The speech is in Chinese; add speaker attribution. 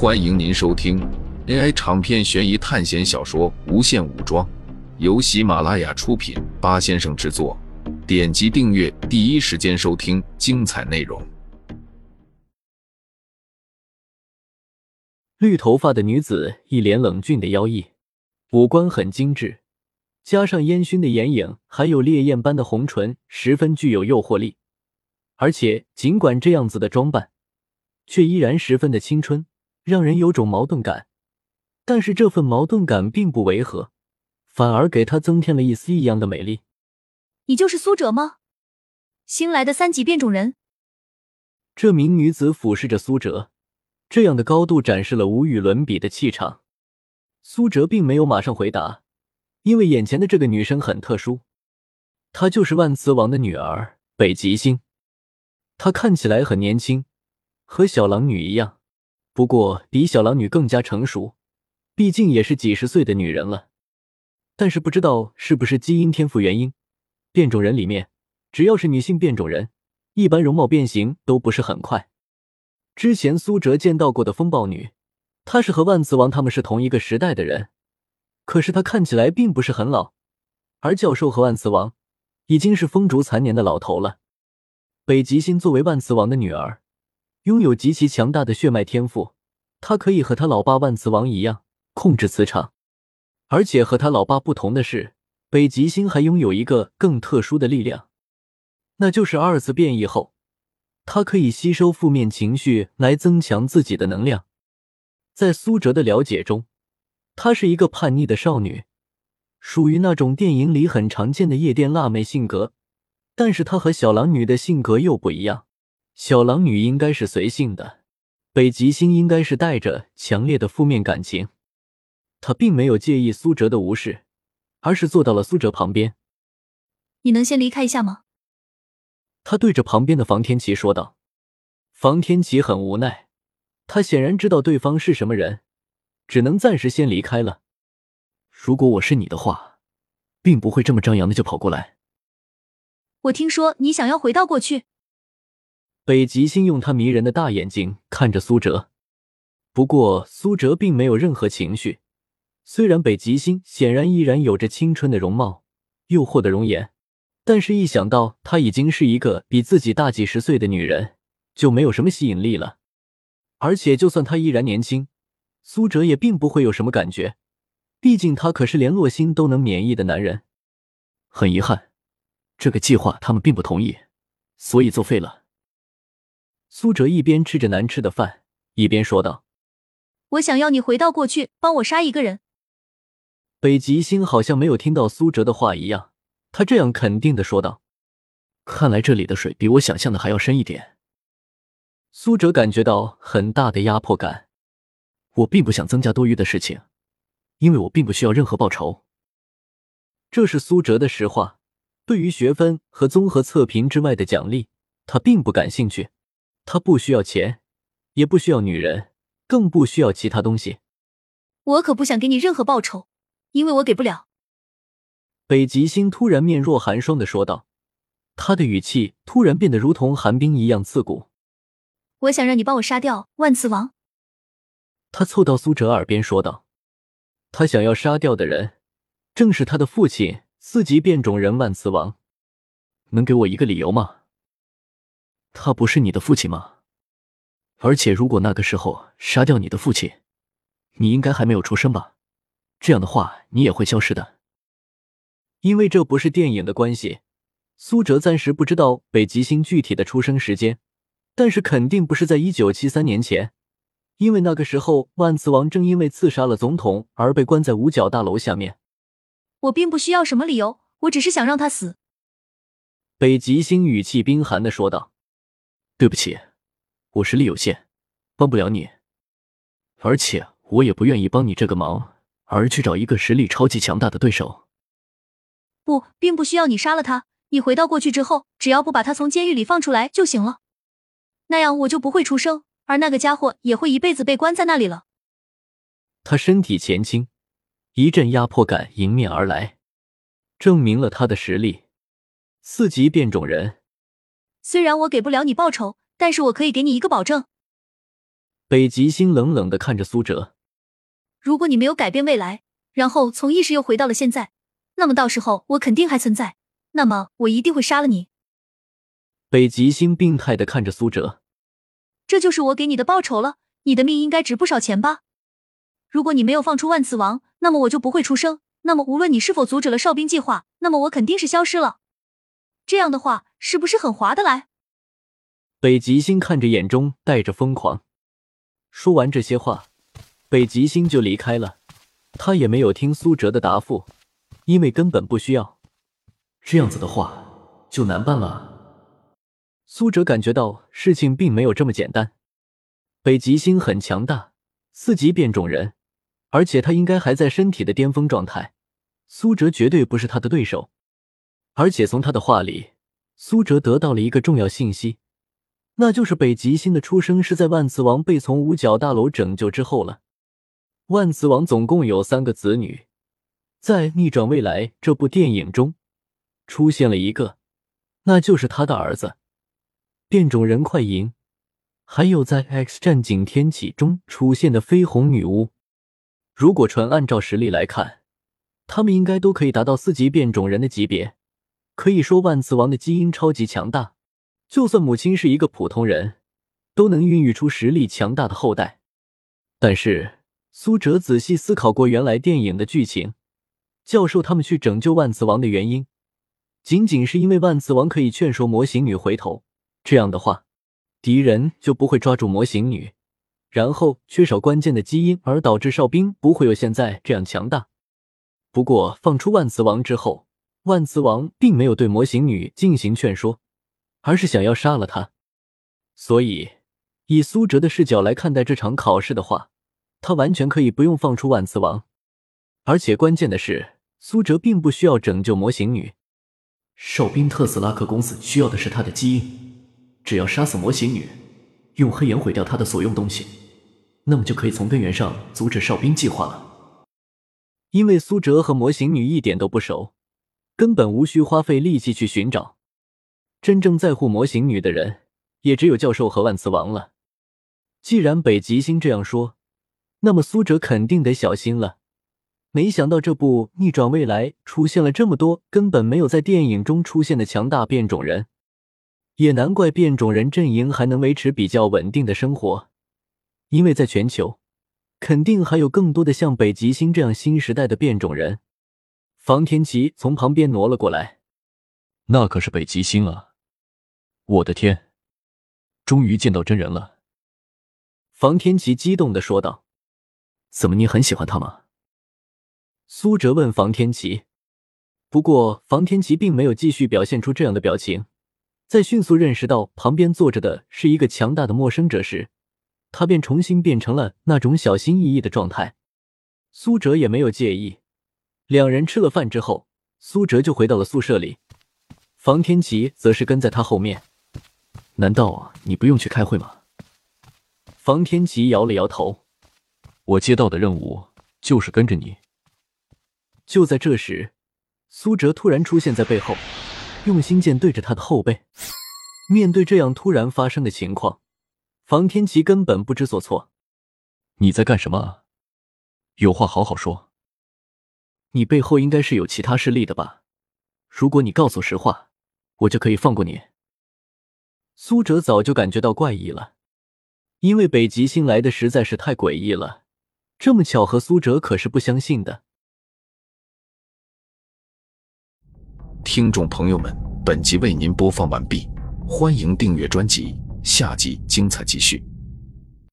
Speaker 1: 欢迎您收听 AI 长篇悬疑探险小说《无限武装》，由喜马拉雅出品，八先生制作。点击订阅，第一时间收听精彩内容。
Speaker 2: 绿头发的女子一脸冷峻的妖异，五官很精致，加上烟熏的眼影，还有烈焰般的红唇，十分具有诱惑力。而且，尽管这样子的装扮，却依然十分的青春。让人有种矛盾感，但是这份矛盾感并不违和，反而给他增添了一丝异样的美丽。
Speaker 3: 你就是苏哲吗？新来的三级变种人。
Speaker 2: 这名女子俯视着苏哲，这样的高度展示了无与伦比的气场。苏哲并没有马上回答，因为眼前的这个女生很特殊，她就是万磁王的女儿北极星。她看起来很年轻，和小狼女一样。不过比小狼女更加成熟，毕竟也是几十岁的女人了。但是不知道是不是基因天赋原因，变种人里面只要是女性变种人，一般容貌变形都不是很快。之前苏哲见到过的风暴女，她是和万磁王他们是同一个时代的人，可是她看起来并不是很老。而教授和万磁王已经是风烛残年的老头了。北极星作为万磁王的女儿。拥有极其强大的血脉天赋，他可以和他老爸万磁王一样控制磁场，而且和他老爸不同的是，北极星还拥有一个更特殊的力量，那就是二次变异后，他可以吸收负面情绪来增强自己的能量。在苏哲的了解中，她是一个叛逆的少女，属于那种电影里很常见的夜店辣妹性格，但是她和小狼女的性格又不一样。小狼女应该是随性的，北极星应该是带着强烈的负面感情。他并没有介意苏哲的无视，而是坐到了苏哲旁边。
Speaker 3: 你能先离开一下吗？
Speaker 2: 他对着旁边的房天琪说道。房天琪很无奈，他显然知道对方是什么人，只能暂时先离开了。如果我是你的话，并不会这么张扬的就跑过来。
Speaker 3: 我听说你想要回到过去。
Speaker 2: 北极星用他迷人的大眼睛看着苏哲，不过苏哲并没有任何情绪。虽然北极星显然依然有着青春的容貌、诱惑的容颜，但是一想到她已经是一个比自己大几十岁的女人，就没有什么吸引力了。而且，就算她依然年轻，苏哲也并不会有什么感觉，毕竟他可是连洛星都能免疫的男人。很遗憾，这个计划他们并不同意，所以作废了。苏哲一边吃着难吃的饭，一边说道：“
Speaker 3: 我想要你回到过去，帮我杀一个人。”
Speaker 2: 北极星好像没有听到苏哲的话一样，他这样肯定的说道：“看来这里的水比我想象的还要深一点。”苏哲感觉到很大的压迫感。我并不想增加多余的事情，因为我并不需要任何报酬。这是苏哲的实话。对于学分和综合测评之外的奖励，他并不感兴趣。他不需要钱，也不需要女人，更不需要其他东西。
Speaker 3: 我可不想给你任何报酬，因为我给不了。
Speaker 2: 北极星突然面若寒霜的说道，他的语气突然变得如同寒冰一样刺骨。
Speaker 3: 我想让你帮我杀掉万磁王。
Speaker 2: 他凑到苏哲耳边说道，他想要杀掉的人，正是他的父亲四级变种人万磁王。能给我一个理由吗？他不是你的父亲吗？而且，如果那个时候杀掉你的父亲，你应该还没有出生吧？这样的话，你也会消失的。因为这不是电影的关系，苏哲暂时不知道北极星具体的出生时间，但是肯定不是在一九七三年前，因为那个时候万磁王正因为刺杀了总统而被关在五角大楼下面。
Speaker 3: 我并不需要什么理由，我只是想让他死。
Speaker 2: 北极星语气冰寒的说道。对不起，我实力有限，帮不了你。而且我也不愿意帮你这个忙，而去找一个实力超级强大的对手。
Speaker 3: 不，并不需要你杀了他。你回到过去之后，只要不把他从监狱里放出来就行了。那样我就不会出生，而那个家伙也会一辈子被关在那里了。
Speaker 2: 他身体前倾，一阵压迫感迎面而来，证明了他的实力。四级变种人。
Speaker 3: 虽然我给不了你报酬，但是我可以给你一个保证。
Speaker 2: 北极星冷冷的看着苏哲。
Speaker 3: 如果你没有改变未来，然后从意识又回到了现在，那么到时候我肯定还存在，那么我一定会杀了你。
Speaker 2: 北极星病态的看着苏哲，
Speaker 3: 这就是我给你的报酬了。你的命应该值不少钱吧？如果你没有放出万磁王，那么我就不会出生。那么无论你是否阻止了哨兵计划，那么我肯定是消失了。这样的话，是不是很划得来？
Speaker 2: 北极星看着，眼中带着疯狂。说完这些话，北极星就离开了。他也没有听苏哲的答复，因为根本不需要。
Speaker 4: 这样子的话，就难办了。
Speaker 2: 苏哲感觉到事情并没有这么简单。北极星很强大，四级变种人。而且他应该还在身体的巅峰状态，苏哲绝对不是他的对手。而且从他的话里，苏哲得到了一个重要信息，那就是北极星的出生是在万磁王被从五角大楼拯救之后了。万磁王总共有三个子女，在《逆转未来》这部电影中出现了一个，那就是他的儿子变种人快银，还有在《X 战警：天启》中出现的绯红女巫。如果纯按照实力来看，他们应该都可以达到四级变种人的级别。可以说，万磁王的基因超级强大，就算母亲是一个普通人，都能孕育出实力强大的后代。但是，苏哲仔细思考过原来电影的剧情，教授他们去拯救万磁王的原因，仅仅是因为万磁王可以劝说魔形女回头，这样的话，敌人就不会抓住魔形女。然后缺少关键的基因，而导致哨兵不会有现在这样强大。不过放出万磁王之后，万磁王并没有对魔形女进行劝说，而是想要杀了她。所以以苏哲的视角来看待这场考试的话，他完全可以不用放出万磁王。而且关键的是，苏哲并不需要拯救魔形女。
Speaker 4: 哨兵特斯拉克公司需要的是他的基因，只要杀死魔形女。用黑岩毁掉他的所用东西，那么就可以从根源上阻止哨兵计划了。
Speaker 2: 因为苏哲和魔形女一点都不熟，根本无需花费力气去寻找。真正在乎魔形女的人，也只有教授和万磁王了。既然北极星这样说，那么苏哲肯定得小心了。没想到这部逆转未来出现了这么多根本没有在电影中出现的强大变种人。也难怪变种人阵营还能维持比较稳定的生活，因为在全球，肯定还有更多的像北极星这样新时代的变种人。房天琪从旁边挪了过来，
Speaker 5: 那可是北极星啊！我的天，终于见到真人了！
Speaker 2: 房天琪激动的说道：“
Speaker 4: 怎么，你很喜欢他吗？”
Speaker 2: 苏哲问房天琪。不过房天琪并没有继续表现出这样的表情。在迅速认识到旁边坐着的是一个强大的陌生者时，他便重新变成了那种小心翼翼的状态。苏哲也没有介意。两人吃了饭之后，苏哲就回到了宿舍里，房天琪则是跟在他后面。
Speaker 4: 难道你不用去开会吗？
Speaker 2: 房天琪摇了摇头。
Speaker 5: 我接到的任务就是跟着你。
Speaker 2: 就在这时，苏哲突然出现在背后。用心剑对着他的后背，面对这样突然发生的情况，房天琪根本不知所措。
Speaker 5: 你在干什么？有话好好说。
Speaker 4: 你背后应该是有其他势力的吧？如果你告诉实话，我就可以放过你。
Speaker 2: 苏哲早就感觉到怪异了，因为北极星来的实在是太诡异了，这么巧合，苏哲可是不相信的。
Speaker 1: 听众朋友们，本集为您播放完毕，欢迎订阅专辑，下集精彩继续。